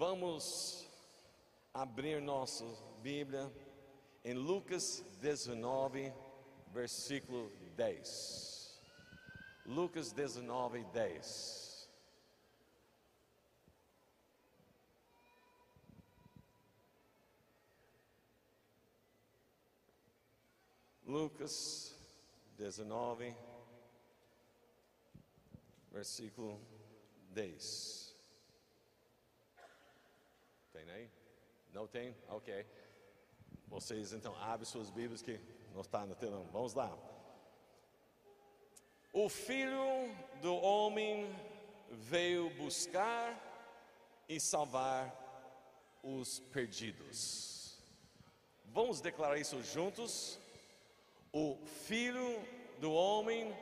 Vamos abrir nossa Bíblia em Lucas 19, versículo 10. Lucas 19, 10. Lucas 19, versículo 10. Tem aí? Não tem? Ok. Vocês então abrem suas Bíblias que não está no telão. Vamos lá. O filho do homem veio buscar e salvar os perdidos. Vamos declarar isso juntos? O filho do homem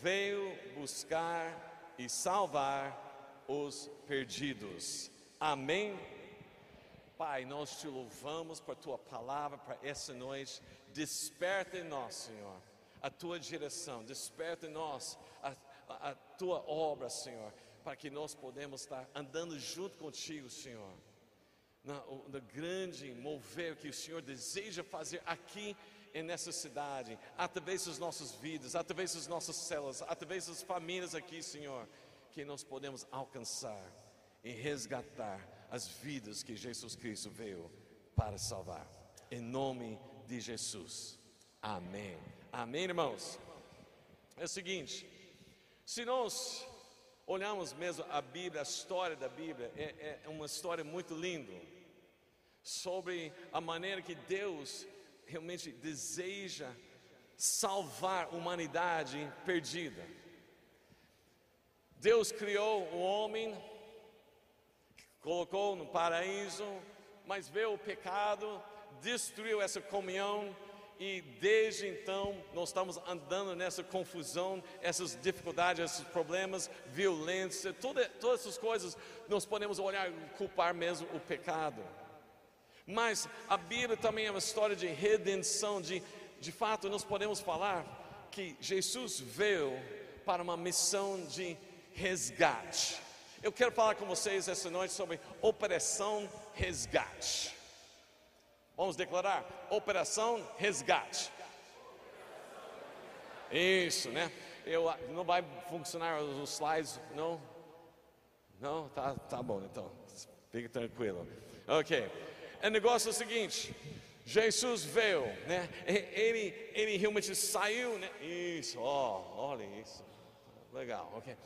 veio buscar e salvar os perdidos. Amém? Pai, nós te louvamos por tua palavra para essa noite. Desperta em nós, Senhor, a tua direção. Desperta em nós a, a, a tua obra, Senhor, para que nós podemos estar andando junto contigo, Senhor. No grande mover que o Senhor deseja fazer aqui nessa cidade, através das nossas vidas, através das nossas células, através das famílias aqui, Senhor, que nós podemos alcançar e resgatar as vidas que Jesus Cristo veio para salvar. Em nome de Jesus. Amém. Amém, irmãos. É o seguinte: se nós olharmos mesmo a Bíblia, a história da Bíblia, é, é uma história muito linda sobre a maneira que Deus realmente deseja salvar a humanidade perdida. Deus criou o homem colocou no paraíso, mas veio o pecado, destruiu essa comunhão e desde então nós estamos andando nessa confusão, essas dificuldades, esses problemas, violência, toda, todas essas coisas nós podemos olhar e culpar mesmo o pecado. Mas a Bíblia também é uma história de redenção, de, de fato nós podemos falar que Jesus veio para uma missão de resgate. Eu quero falar com vocês essa noite sobre Operação Resgate. Vamos declarar? Operação Resgate. Isso, né? Eu, não vai funcionar os slides, não? Não? Tá, tá bom, então. Fique tranquilo. Ok. O negócio é o seguinte: Jesus veio, né? Ele, ele realmente saiu, né? Isso, ó, oh, olha isso. Legal, ok.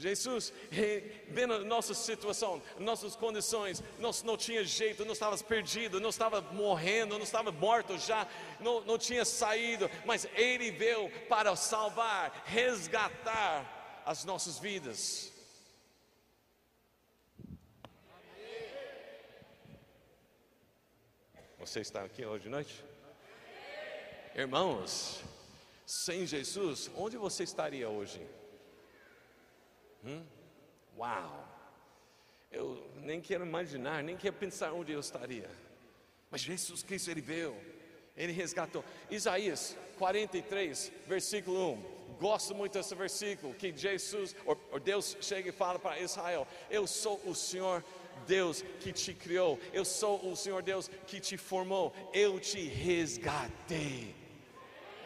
Jesus, vendo a nossa situação, nossas condições, nós não tinha jeito, não estava perdido, não estava morrendo, não estava morto já, não, não tinha saído, mas Ele veio para salvar, resgatar as nossas vidas. Você está aqui hoje de noite? Irmãos, sem Jesus, onde você estaria hoje? Hum? Uau! Eu nem quero imaginar, nem quero pensar onde eu estaria. Mas Jesus Cristo, Ele veio, Ele resgatou. Isaías 43, versículo 1. Gosto muito desse versículo, que Jesus, ou, ou Deus chega e fala para Israel: Eu sou o Senhor Deus que te criou, eu sou o Senhor Deus que te formou, eu te resgatei.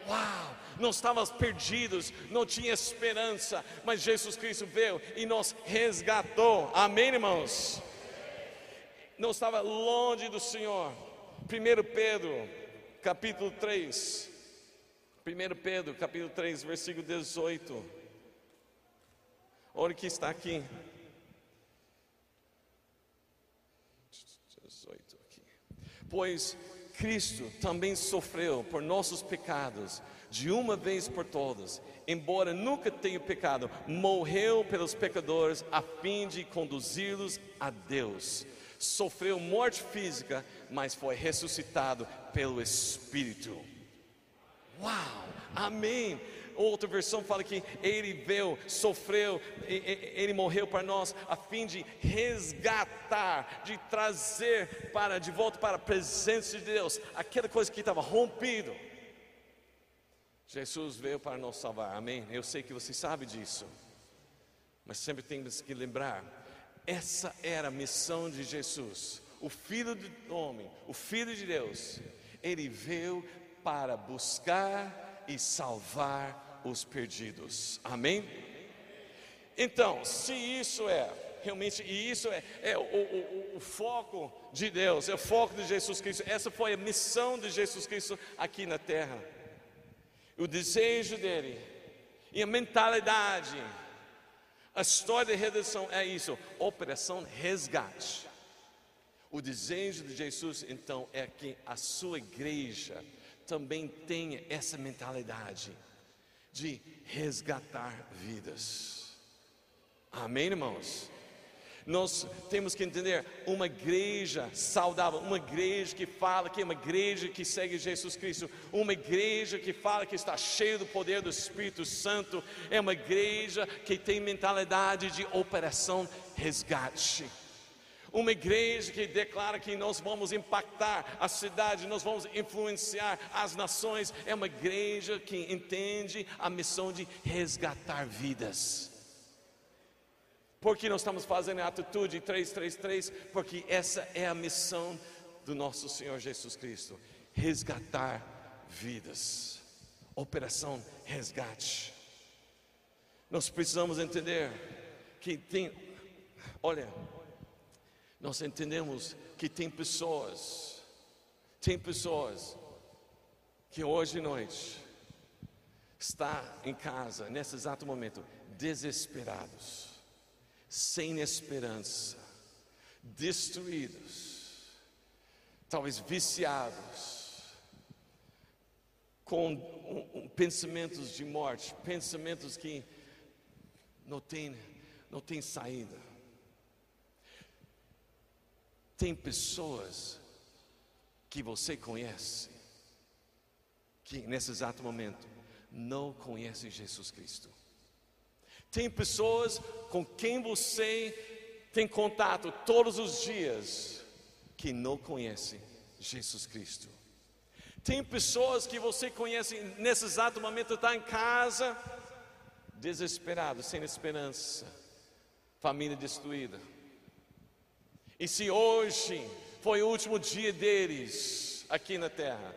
Uau! Não estávamos perdidos, não tinha esperança, mas Jesus Cristo veio e nos resgatou. Amém, irmãos? Não estava longe do Senhor. 1 Pedro, capítulo 3. 1 Pedro, capítulo 3, versículo 18. Olha que está aqui. 18 aqui. Pois Cristo também sofreu por nossos pecados, de uma vez por todas, embora nunca tenha pecado, morreu pelos pecadores a fim de conduzi-los a Deus. Sofreu morte física, mas foi ressuscitado pelo Espírito. Uau! Amém! Outra versão fala que ele veio, sofreu, ele morreu para nós a fim de resgatar, de trazer para de volta para a presença de Deus aquela coisa que estava rompido. Jesus veio para nos salvar. Amém. Eu sei que você sabe disso. Mas sempre temos que lembrar Essa era a missão de Jesus, o Filho do homem, o Filho de Deus. Ele veio para buscar e salvar os perdidos. Amém? Então, se isso é realmente, e isso é, é o, o, o, foco de Deus, é o foco de Jesus Cristo, essa foi a missão de Jesus Cristo aqui na terra. O desejo dele e a mentalidade, a história de redenção é isso, operação resgate. O desejo de Jesus, então, é que a sua igreja também tenha essa mentalidade de resgatar vidas. Amém, irmãos? Nós temos que entender uma igreja saudável, uma igreja que fala que é uma igreja que segue Jesus Cristo, uma igreja que fala que está cheia do poder do Espírito Santo, é uma igreja que tem mentalidade de operação resgate. Uma igreja que declara que nós vamos impactar a cidade, nós vamos influenciar as nações, é uma igreja que entende a missão de resgatar vidas. Por que nós estamos fazendo a atitude 333? Porque essa é a missão do nosso Senhor Jesus Cristo: resgatar vidas. Operação Resgate. Nós precisamos entender que tem, olha, nós entendemos que tem pessoas, tem pessoas que hoje à noite está em casa nesse exato momento desesperados sem esperança, destruídos, talvez viciados, com pensamentos de morte, pensamentos que não tem, não tem saída. Tem pessoas que você conhece que nesse exato momento não conhecem Jesus Cristo. Tem pessoas com quem você tem contato todos os dias que não conhecem Jesus Cristo. Tem pessoas que você conhece nesse exato momento, está em casa, desesperado, sem esperança, família destruída. E se hoje foi o último dia deles aqui na terra,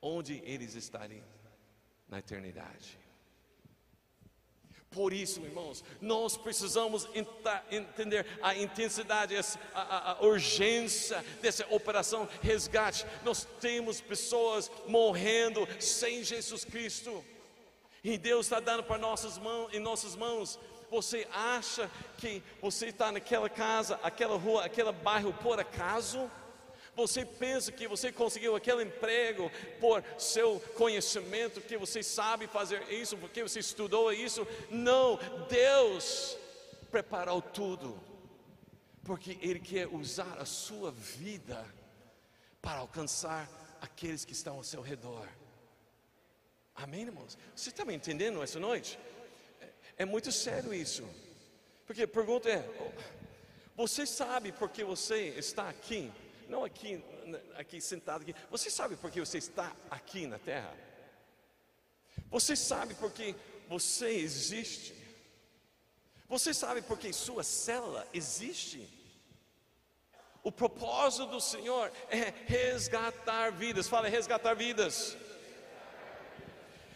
onde eles estariam? Na eternidade. Por isso, irmãos, nós precisamos entender a intensidade, a, a, urgência dessa operação resgate. Nós temos pessoas morrendo sem Jesus Cristo, e Deus está dando para nossas mãos, em nossas mãos. Você acha que você está naquela casa, aquela rua, aquele bairro por acaso? Você pensa que você conseguiu aquele emprego por seu conhecimento, que você sabe fazer isso, porque você estudou isso? Não, Deus preparou tudo, porque Ele quer usar a sua vida para alcançar aqueles que estão ao seu redor. Amém, irmãos? Você está me entendendo essa noite? É, é muito sério isso. Porque a pergunta é: você sabe por que você está aqui? não aqui, aqui sentado aqui. Você sabe por que você está aqui na terra? Você sabe por que você existe? Você sabe por que sua célula existe? O propósito do Senhor é resgatar vidas. Fala, resgatar vidas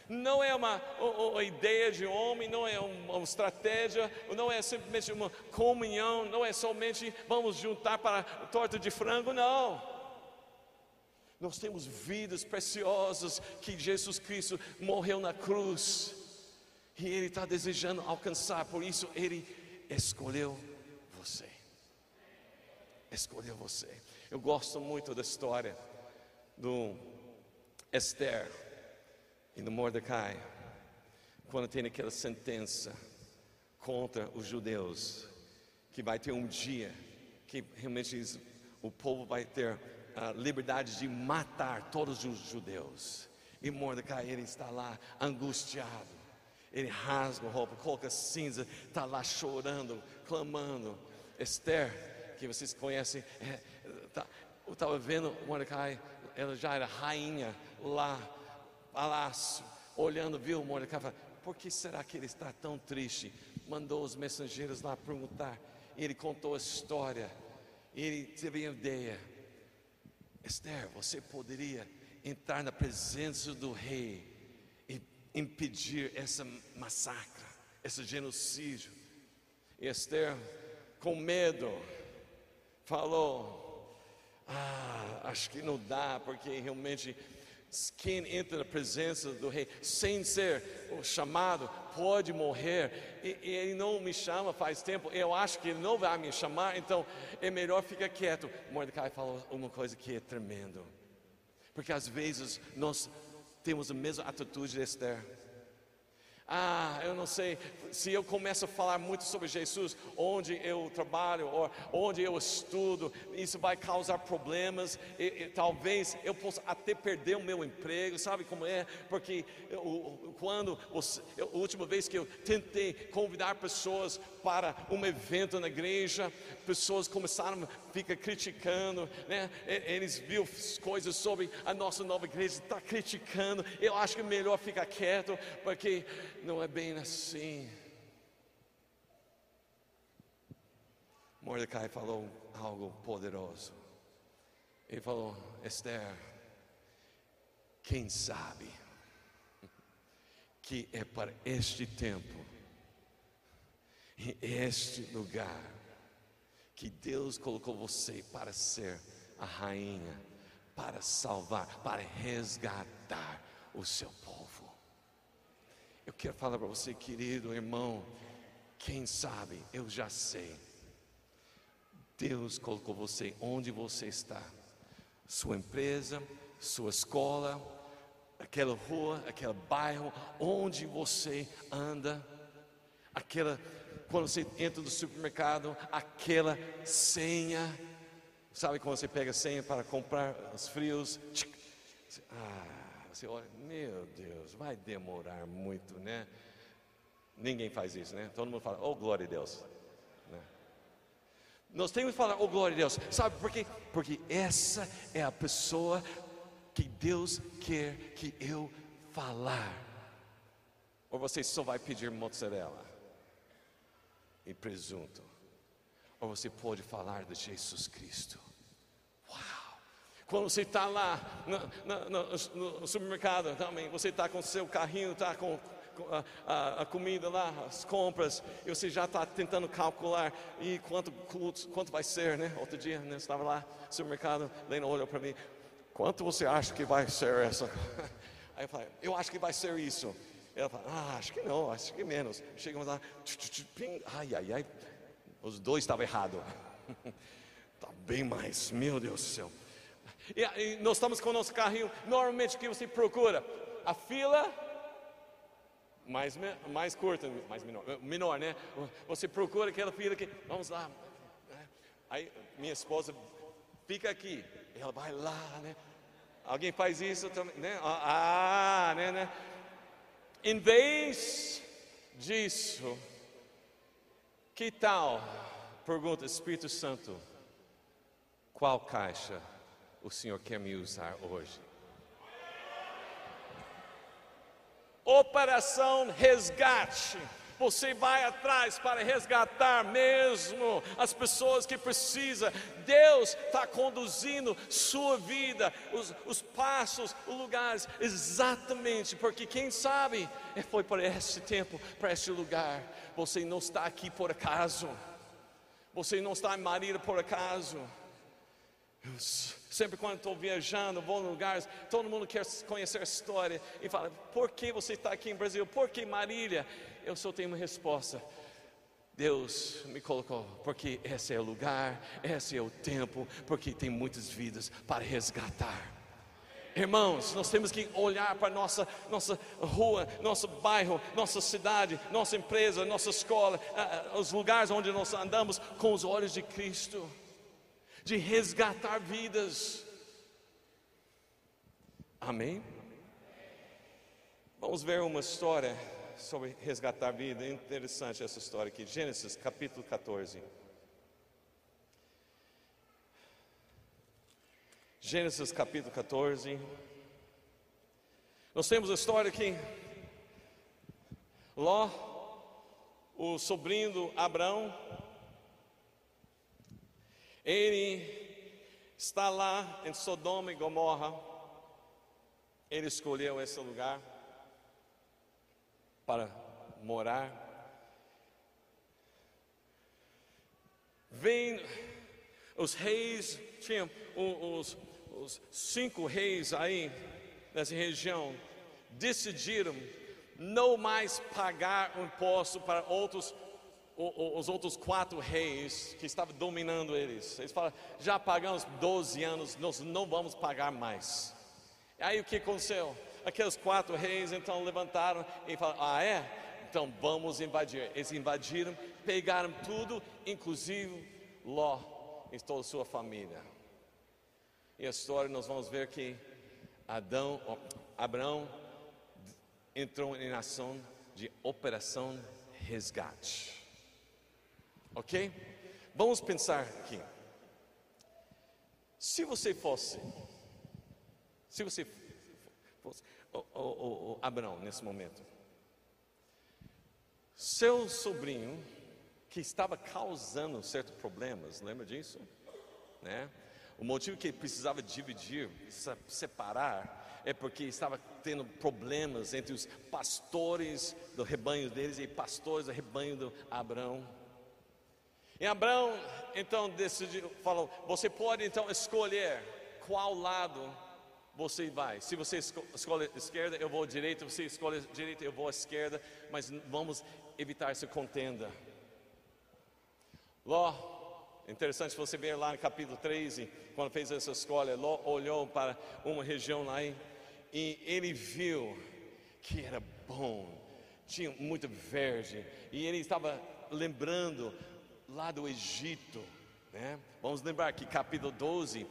não é uma, uma, ideia de homem, não é uma, estratégia, não é simplesmente uma comunhão, não é somente vamos juntar para torta de frango, não. Nós temos vidas preciosas que Jesus Cristo morreu na cruz e Ele está desejando alcançar, por isso Ele escolheu você. Escolheu você. Eu gosto muito da história do Esther e no Mordecai, quando tem aquela sentença contra os judeus, que vai ter um dia que realmente o povo vai ter a liberdade de matar todos os judeus. E Mordecai, ele está lá angustiado. Ele rasga a roupa, coloca cinza, está lá chorando, clamando. Esther, que vocês conhecem, é, tá, eu estava vendo Mordecai, ela já era rainha lá palácio, olhando, viu Mordecai, por que será que ele está tão triste? Mandou os mensageiros lá perguntar, ele contou a história, ele teve a ideia. Esther, você poderia entrar na presença do rei e impedir essa massacre, esse genocídio. E Esther, com medo, falou: Ah, acho que não dá, porque realmente quem entra na presença do rei sem ser chamado pode morrer. E, ele não me chama faz tempo, eu acho que ele não vai me chamar, então é melhor ficar quieto. Mordecai falou uma coisa que é tremendo, porque às vezes nós temos a mesma atitude de Esther. Ah, eu não sei, se eu começo a falar muito sobre Jesus, onde eu trabalho, ou onde eu estudo, isso vai causar problemas, e, e, talvez eu possa até perder o meu emprego, sabe como é? Porque eu, quando, a última vez que eu tentei convidar pessoas para um evento na igreja, pessoas começaram a ficar criticando, né? eles viram coisas sobre a nossa nova igreja, está criticando, eu acho que é melhor ficar quieto, porque não é bem assim. Mordecai falou algo poderoso. Ele falou: Esther, quem sabe que é para este tempo, este lugar, que Deus colocou você para ser a rainha, para salvar, para resgatar o seu povo. Eu quero falar para você, querido irmão, quem sabe, eu já sei. Deus colocou você onde você está, sua empresa, sua escola, aquela rua, aquele bairro, onde você anda, aquela, quando você entra no supermercado, aquela senha, sabe quando você pega a senha para comprar os frios? Ah, você olha, meu Deus, vai demorar muito, né? Ninguém faz isso, né? Todo mundo fala, oh glória a Deus. Né? Nós temos que falar, oh glória a Deus, sabe por quê? Porque essa é a pessoa que Deus quer que eu falar. Ou você só vai pedir mozzarella e presunto, ou você pode falar de Jesus Cristo. Quando você está lá no, no, no, supermercado também, você está com seu carrinho, está com a, a, a, comida lá, as compras, e você já está tentando calcular e quanto, quanto vai ser, né? Outro dia, né, estava lá no supermercado, Lena olhou para mim, quanto você acha que vai ser essa? Aí eu falei, eu acho que vai ser isso. Ela fala, ah, acho que não, acho que menos. Chegamos lá, pim, ai, ai, ai, os dois estavam errados. Está bem mais, meu Deus do céu. E, e nós estamos com o nosso carrinho. Normalmente o que você procura? A fila mais, mais curta, mais menor, menor, né? Você procura aquela fila que, vamos lá. Aí minha esposa fica aqui, ela vai lá, né? Alguém faz isso também, né? Ah, ah, né, né? Em vez disso, que tal? Pergunta Espírito Santo, qual caixa o Senhor quer me usar hoje. Operação Resgate. Você vai atrás para resgatar mesmo as pessoas que precisam. Deus está conduzindo sua vida, os, os passos, os lugares, exatamente, porque quem sabe é, foi para este tempo, para este lugar. Você não está aqui por acaso, você não está em Marília por acaso. Sempre quando estou viajando, vou em lugares, todo mundo quer conhecer a história e fala: por que você está aqui em Brasil? Por que Marília? Eu só tenho uma resposta. Deus me colocou, porque esse é o lugar, esse é o tempo, porque tem muitas vidas para resgatar. Irmãos, nós temos que olhar para nossa, nossa rua, nosso bairro, nossa cidade, nossa empresa, nossa escola, os lugares onde nós andamos com os olhos de Cristo de resgatar vidas. Amém? Vamos ver uma história sobre resgatar vida. Interessante essa história aqui. Gênesis capítulo 14. Gênesis capítulo 14. Nós temos a história aqui. Ló, o sobrinho do Abraão, Ele está lá em Sodoma e Gomorra. Ele escolheu esse lugar para morar. Vem os reis, tinham os, os cinco reis aí nessa região, decidiram não mais pagar o imposto para outros os outros quatro reis que estavam dominando eles. Eles falaram: já pagamos 12 anos, nós não vamos pagar mais. Aí o que aconteceu? Aqueles quatro reis então levantaram e falaram: ah, é? Então vamos invadir. Eles invadiram, pegaram tudo, inclusive Ló e toda a sua família. E a história nós vamos ver que Adão, Abraão entrou em ação de operação resgate. Ok? Vamos pensar aqui. Se você fosse, se você fosse, o, o, o Abraão nesse momento, seu sobrinho que estava causando certos problemas, lembra disso? Né? O motivo que ele precisava dividir, separar, é porque estava tendo problemas entre os pastores do rebanho deles e pastores do rebanho do Abraão. E Abraão então decidiu, falou: você pode então escolher qual lado você vai. Se você escolhe esquerda, eu vou à direita. Se você escolhe direita, eu vou à esquerda. Mas vamos evitar essa contenda. Ló, interessante você ver lá no capítulo 13, quando fez essa escolha, Ló olhou para uma região lá e, e ele viu que era bom, tinha muito verde, e ele estava lembrando lá do Egito. Né? Vamos lembrar que capítulo 12,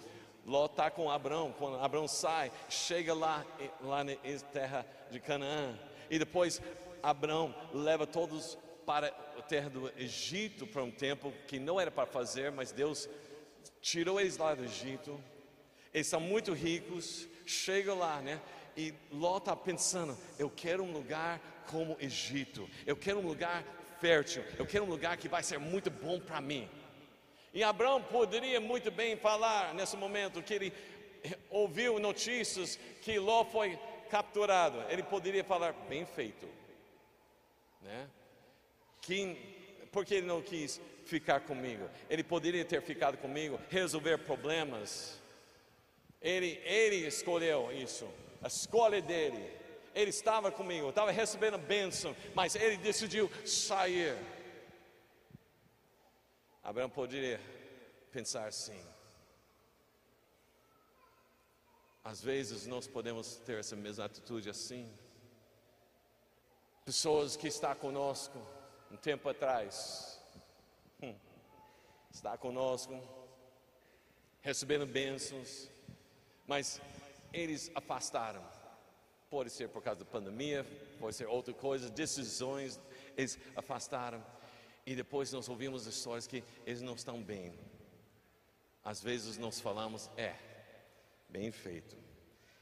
Ló está com Abraão, quando Abraão sai, chega lá, lá na terra de Canaã, e depois Abraão leva todos para a terra do Egito para um tempo que não era para fazer, mas Deus tirou eles lá do Egito. Eles são muito ricos, chegam lá, né? E Ló está pensando: eu quero um lugar como Egito, eu quero um lugar fértil, eu quero um lugar que vai ser muito bom para mim. E Abraão poderia muito bem falar nesse momento que ele ouviu notícias que Ló foi capturado. Ele poderia falar, bem feito, né? Que, porque ele não quis ficar comigo? Ele poderia ter ficado comigo, resolver problemas. Ele, ele escolheu isso, a escolha dele ele estava comigo, estava recebendo bênção, mas ele decidiu sair. Abraão poderia pensar assim. Às vezes nós podemos ter essa mesma atitude assim. Pessoas que estão conosco um tempo atrás, hum, está conosco, recebendo bênçãos, mas eles afastaram Pode ser por causa da pandemia, pode ser outra coisa, decisões, eles afastaram. E depois nós ouvimos histórias que eles não estão bem. Às vezes nós falamos, é, bem feito.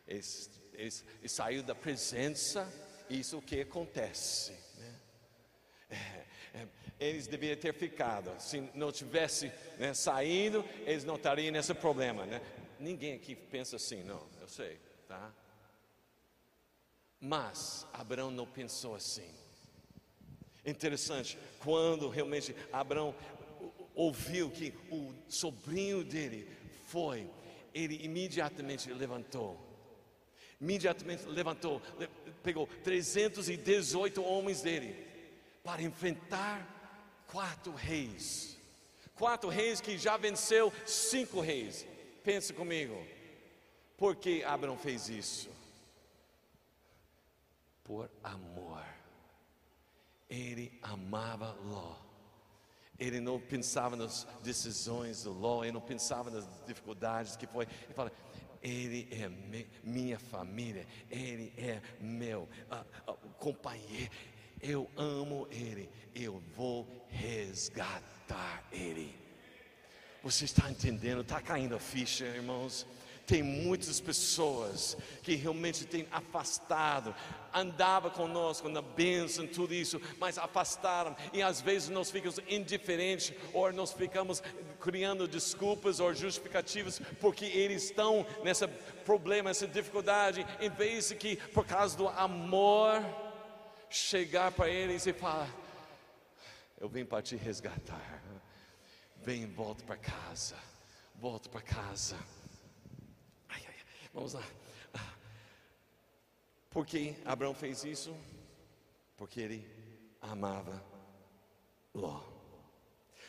Eles, eles, eles saíram da presença, isso o que acontece. Né? É, é, eles deveriam ter ficado. Se não tivesse né, saído, eles não estariam nesse problema. Né? Ninguém aqui pensa assim, não, eu sei, tá? Mas Abraão não pensou assim. Interessante, quando realmente Abraão ouviu que o sobrinho dele foi, ele imediatamente levantou. Imediatamente levantou, pegou 318 homens dele para enfrentar quatro reis. Quatro reis que já venceu cinco reis. Pense comigo. Por que Abraão fez isso? Por amor. Ele amava Ló. Ele não pensava nas decisões do Ló, ele não pensava nas dificuldades que foi. Ele fala: Ele é me, minha família, Ele é meu uh, uh, companheiro. Eu amo Ele, eu vou resgatar Ele. Você está entendendo? Está caindo a ficha, irmãos? Tem muitas pessoas que realmente têm afastado, andava conosco na bênção, tudo isso, mas afastaram, e às vezes nós ficamos indiferentes, ou nós ficamos criando desculpas ou justificativas, porque eles estão nesse problema, nessa dificuldade, em vez de que, por causa do amor, chegar para eles e falar: Eu vim para te resgatar, vem, volta para casa, volta para casa. Vamos lá. Por que Abraão fez isso? Porque ele amava Ló.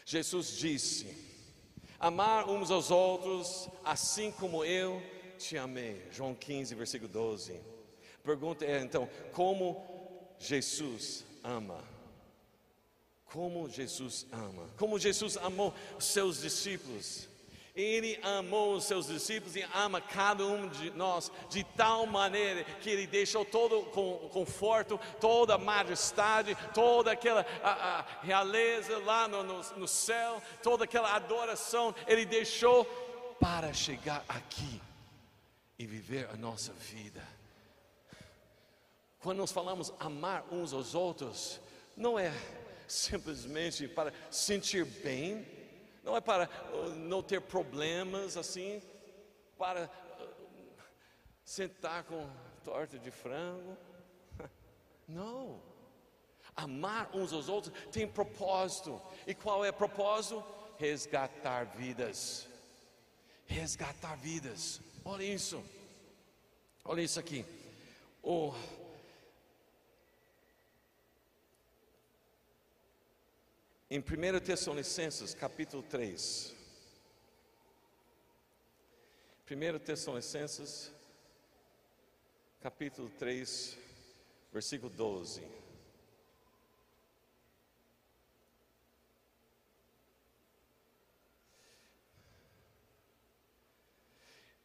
Jesus disse: Amar uns aos outros, assim como eu te amei. João 15, versículo 12. Pergunta é então: como Jesus ama? Como Jesus ama? Como Jesus amou seus discípulos? Ele amou os seus discípulos e ama cada um de nós de tal maneira que ele deixou todo o conforto, toda a majestade, toda aquela a, a realeza lá no, no, no céu, toda aquela adoração, ele deixou para chegar aqui e viver a nossa vida. Quando nós falamos amar uns aos outros, não é simplesmente para sentir bem, não é para uh, não ter problemas assim, para uh, sentar com torta de frango. Não. Amar uns aos outros tem propósito. E qual é o propósito? Resgatar vidas. Resgatar vidas. Olha isso. Olha isso aqui. Oh, Em 1 Tessalonicenses, capítulo 3. 1 Tessalonicenses, capítulo 3, versículo 12.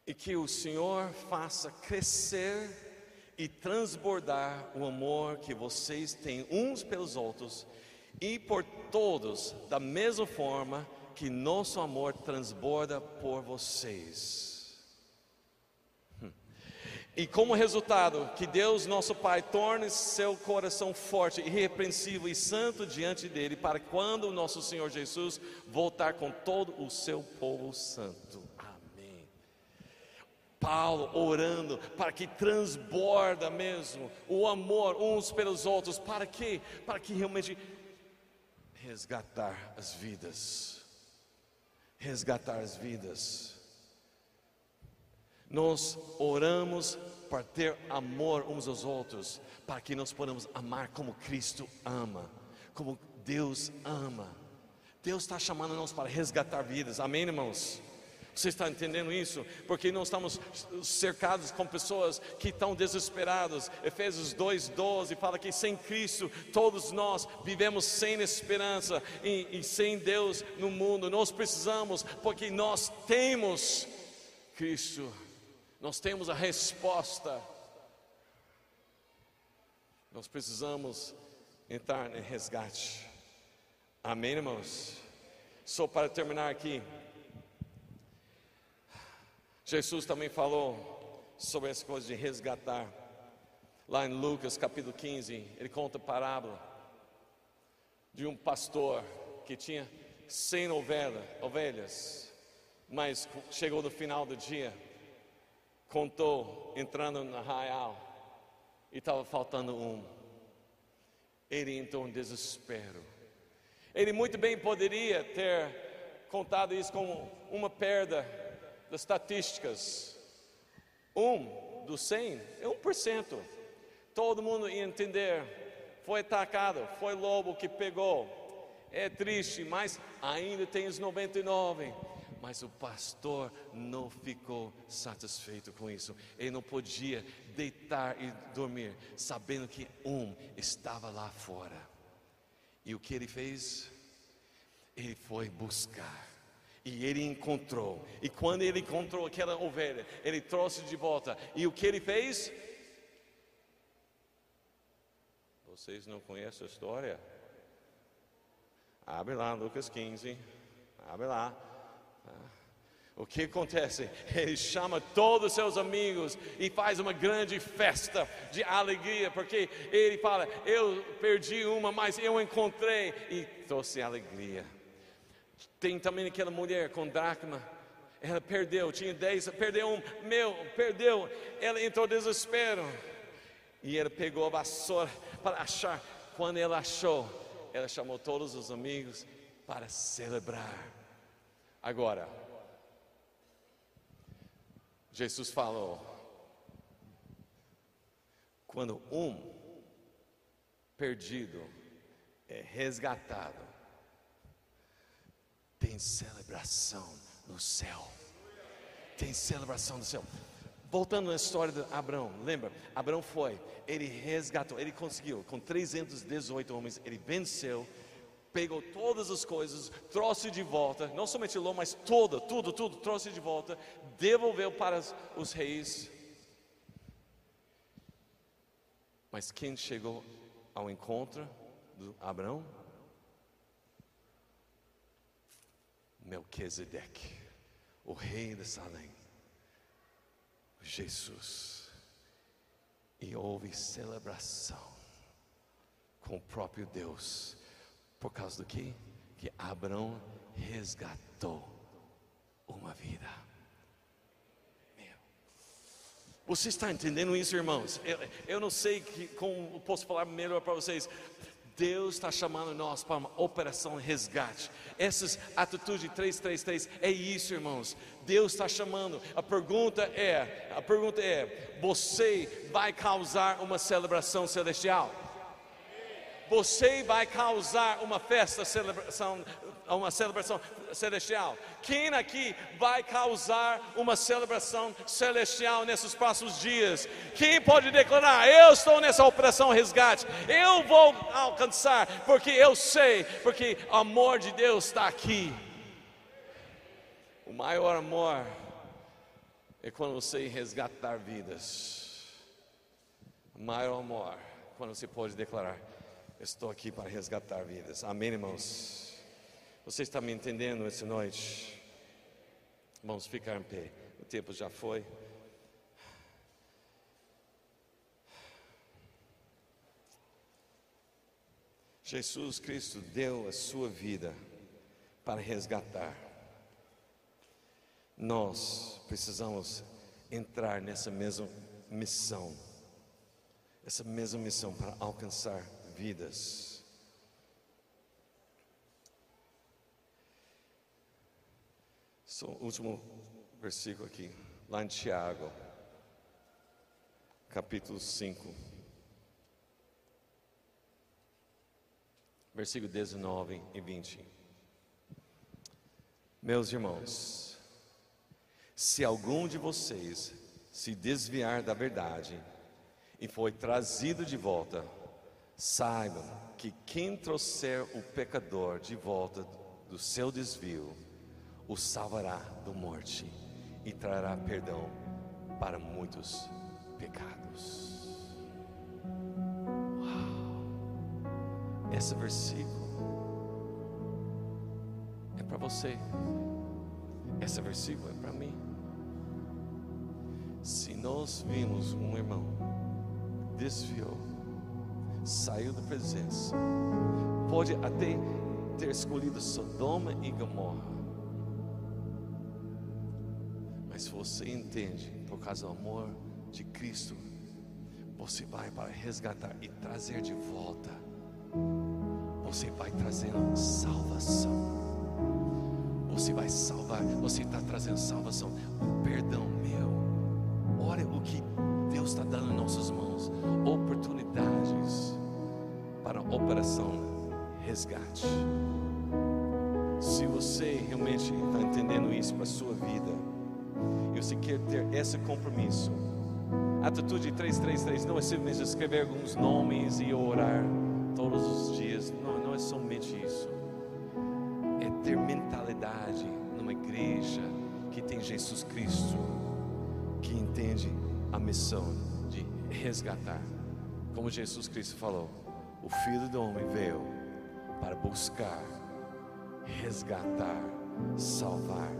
E que o Senhor faça crescer e transbordar o amor que vocês têm uns pelos outros e por todos, da mesma forma que nosso amor transborda por vocês. Hum. E como resultado, que Deus, nosso Pai, torne seu coração forte, irrepreensível e santo diante dele, para quando o nosso Senhor Jesus voltar com todo o seu povo santo. Amém. Paulo orando para que transborda mesmo o amor uns pelos outros, para que? Para que realmente resgatar as vidas. Resgatar as vidas. Nós oramos para ter amor uns aos outros, para que nós possamos amar como Cristo ama, como Deus ama. Deus está chamando nós para resgatar vidas, amém, irmãos? Você está entendendo isso? Porque nós estamos cercados com pessoas que estão desesperadas. Efésios 2,12 fala que sem Cristo todos nós vivemos sem esperança e, e sem Deus no mundo. Nós precisamos, porque nós temos Cristo, nós temos a resposta. Nós precisamos entrar em resgate. Amém, irmãos? Só para terminar aqui. Jesus também falou sobre essa coisa de resgatar. Lá em Lucas capítulo 15, ele conta a parábola de um pastor que tinha cem ovelhas, mas chegou no final do dia, contou entrando no arraial e estava faltando um. Ele entrou em desespero. Ele muito bem poderia ter contado isso como uma perda das estatísticas, um dos 100 é 1%. Todo mundo ia entender. Foi atacado, foi lobo que pegou. É triste, mas ainda tem os 99. Mas o pastor não ficou satisfeito com isso. Ele não podia deitar e dormir, sabendo que um estava lá fora. E o que ele fez? Ele foi buscar e ele encontrou. E quando ele encontrou aquela ovelha, ele trouxe de volta. E o que ele fez? Vocês não conhecem a história? Abre lá, Lucas 15. Abre lá. O que acontece? Ele chama todos os seus amigos e faz uma grande festa de alegria, porque ele fala: Eu perdi uma, mas eu encontrei e trouxe alegria. Tem também aquela mulher com dracma, ela perdeu, tinha dez, perdeu um, meu, perdeu, ela entrou em desespero e ela pegou a vassoura para achar. Quando ela achou, ela chamou todos os amigos para celebrar. Agora, Jesus falou: quando um perdido é resgatado, tem celebração no céu. Tem celebração no céu. Voltando à história de Abraão, lembra? Abraão foi, ele resgatou, ele conseguiu, com 318 homens, ele venceu pegou todas as coisas, trouxe de volta, não somente Ló, mas toda, tudo, tudo, trouxe de volta, devolveu para os reis. Mas quem chegou ao encontro de Abraão? Melquisedeque, o rei de Salém, Jesus. E houve celebração com o próprio Deus por causa do que? Que Abraão resgatou uma vida. Você está entendendo isso, irmãos? Eu, eu não sei que, como posso falar melhor para vocês. Deus está chamando nós para uma operação resgate. Essas atitudes 333 é isso, irmãos. Deus está chamando. A pergunta é, a pergunta é: você vai causar uma celebração celestial? você vai causar uma festa, celebração, uma celebração celestial. Quem aqui vai causar uma celebração celestial nesses próximos dias? Quem pode declarar: Eu estou nessa operação resgate, eu vou alcançar, porque eu sei, porque o amor de Deus está aqui. O maior amor é quando você resgatar vidas. O maior amor, quando você pode declarar: Estou aqui para resgatar vidas. Amém, irmãos? Você está me entendendo essa noite? Vamos ficar em pé. O tempo já foi. Jesus Cristo deu a sua vida para resgatar. Nós precisamos entrar nessa mesma missão, essa mesma missão para alcançar vidas. Só o último versículo aqui, lá em Tiago, capítulo 5, versículo 19 e 20. Meus irmãos, se algum de vocês se desviar da verdade e foi trazido de volta Saibam que quem trouxer o pecador de volta do seu desvio, o salvará do morte e trará perdão para muitos pecados. Uau. Esse versículo é para você. Esse versículo é para mim. Se nós vimos um irmão desviou saiu da presença. Pode até ter escolhido Sodoma e Gomorra. Você entende, por causa do amor de Cristo, você vai para resgatar e trazer de volta. Você vai trazendo salvação. Você vai salvar, você está trazendo salvação, o perdão meu. Olha o que Deus está dando em nossas mãos oportunidades para operação resgate. Se você realmente está entendendo isso para a sua vida, e você quer ter esse compromisso, atitude 333 não é simplesmente escrever alguns nomes e orar todos os dias, não, não é somente isso, é ter mentalidade numa igreja que tem Jesus Cristo, que entende a missão de resgatar, como Jesus Cristo falou o Filho do Homem veio para buscar, resgatar, salvar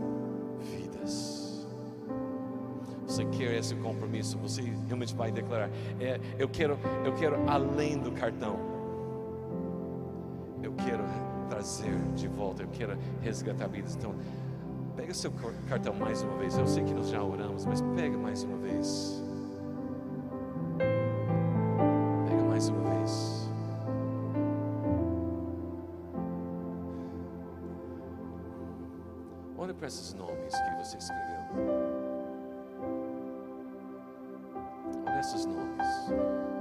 vidas. Você quer esse compromisso, você realmente vai declarar: é, eu quero, eu quero além do cartão. Eu quero trazer de volta, eu quero resgatar vidas. Então, pega seu cartão mais uma vez. Eu sei que nós já oramos, mas pega mais uma vez. Pega mais uma vez. Olha para esses nomes que você escreveu. Olha esses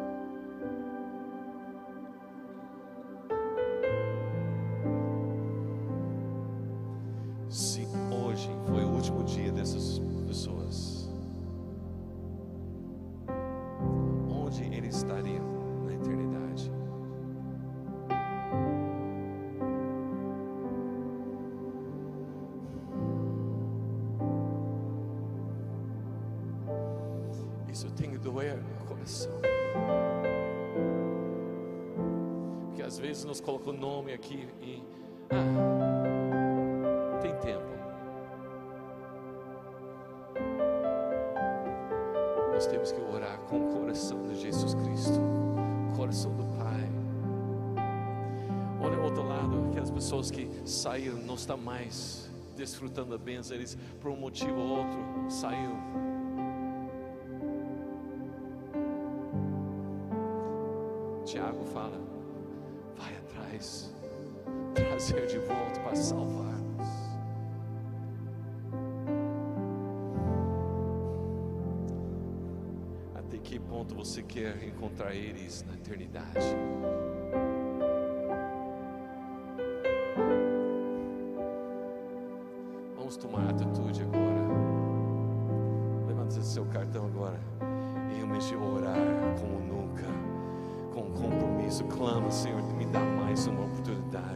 pessoas que saíram, não estão mais desfrutando da bênção, eles por um motivo ou outro saíram. Tiago fala: vai atrás, trazer de volta para salvar-nos. Até que ponto você quer encontrar eles na eternidade?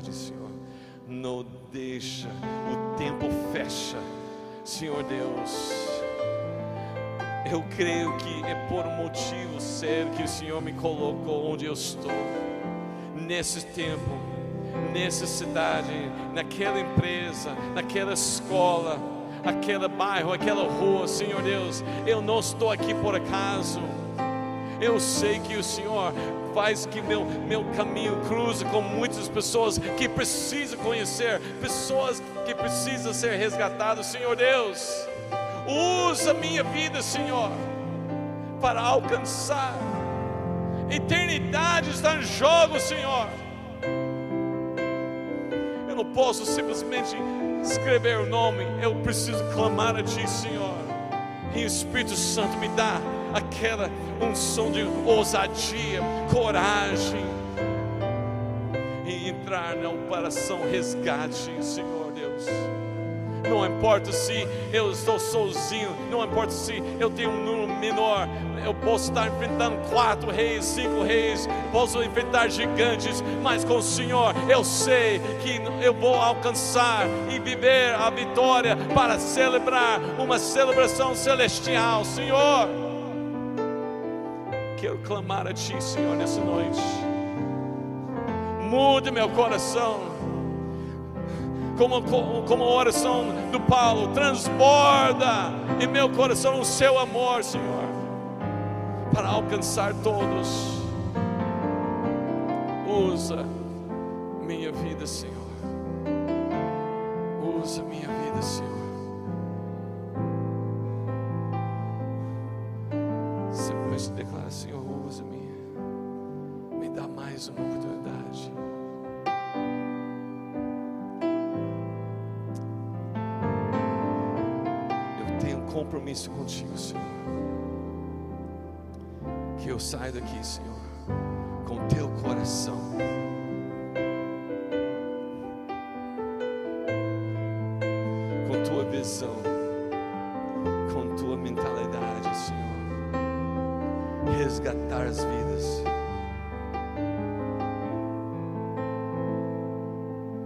Oportunidade, Senhor. Não deixa, o tempo fecha, Senhor Deus. Eu creio que é por um motivo sério que o Senhor me colocou onde eu estou, nesse tempo, nessa cidade, naquela empresa, naquela escola, aquele bairro, aquela rua, Senhor Deus. Eu não estou aqui por acaso. Eu sei que o Senhor faz que meu, meu caminho cruze com muitas pessoas que precisam conhecer, pessoas que precisam ser resgatadas. Senhor Deus, usa minha vida, Senhor, para alcançar. Eternidade está em jogo, Senhor. Eu não posso simplesmente escrever o nome, eu preciso clamar a Ti, Senhor. E o Espírito Santo me dá aquela unção de ousadia, coragem e entrar na operação resgate, Senhor Deus. Não importa se eu estou sozinho, não importa se eu tenho um número menor, eu posso estar enfrentando quatro reis, cinco reis, posso enfrentar gigantes, mas com o Senhor eu sei que eu vou alcançar e viver a vitória para celebrar uma celebração celestial, Senhor. Quero clamar a Ti, Senhor, nessa noite. Mude meu coração como, como a oração do Paulo, transborda em meu coração o seu amor, Senhor, para alcançar todos. Usa minha vida, Senhor. Saia daqui, Senhor, com teu coração. Com tua visão, com tua mentalidade, Senhor. Resgatar as vidas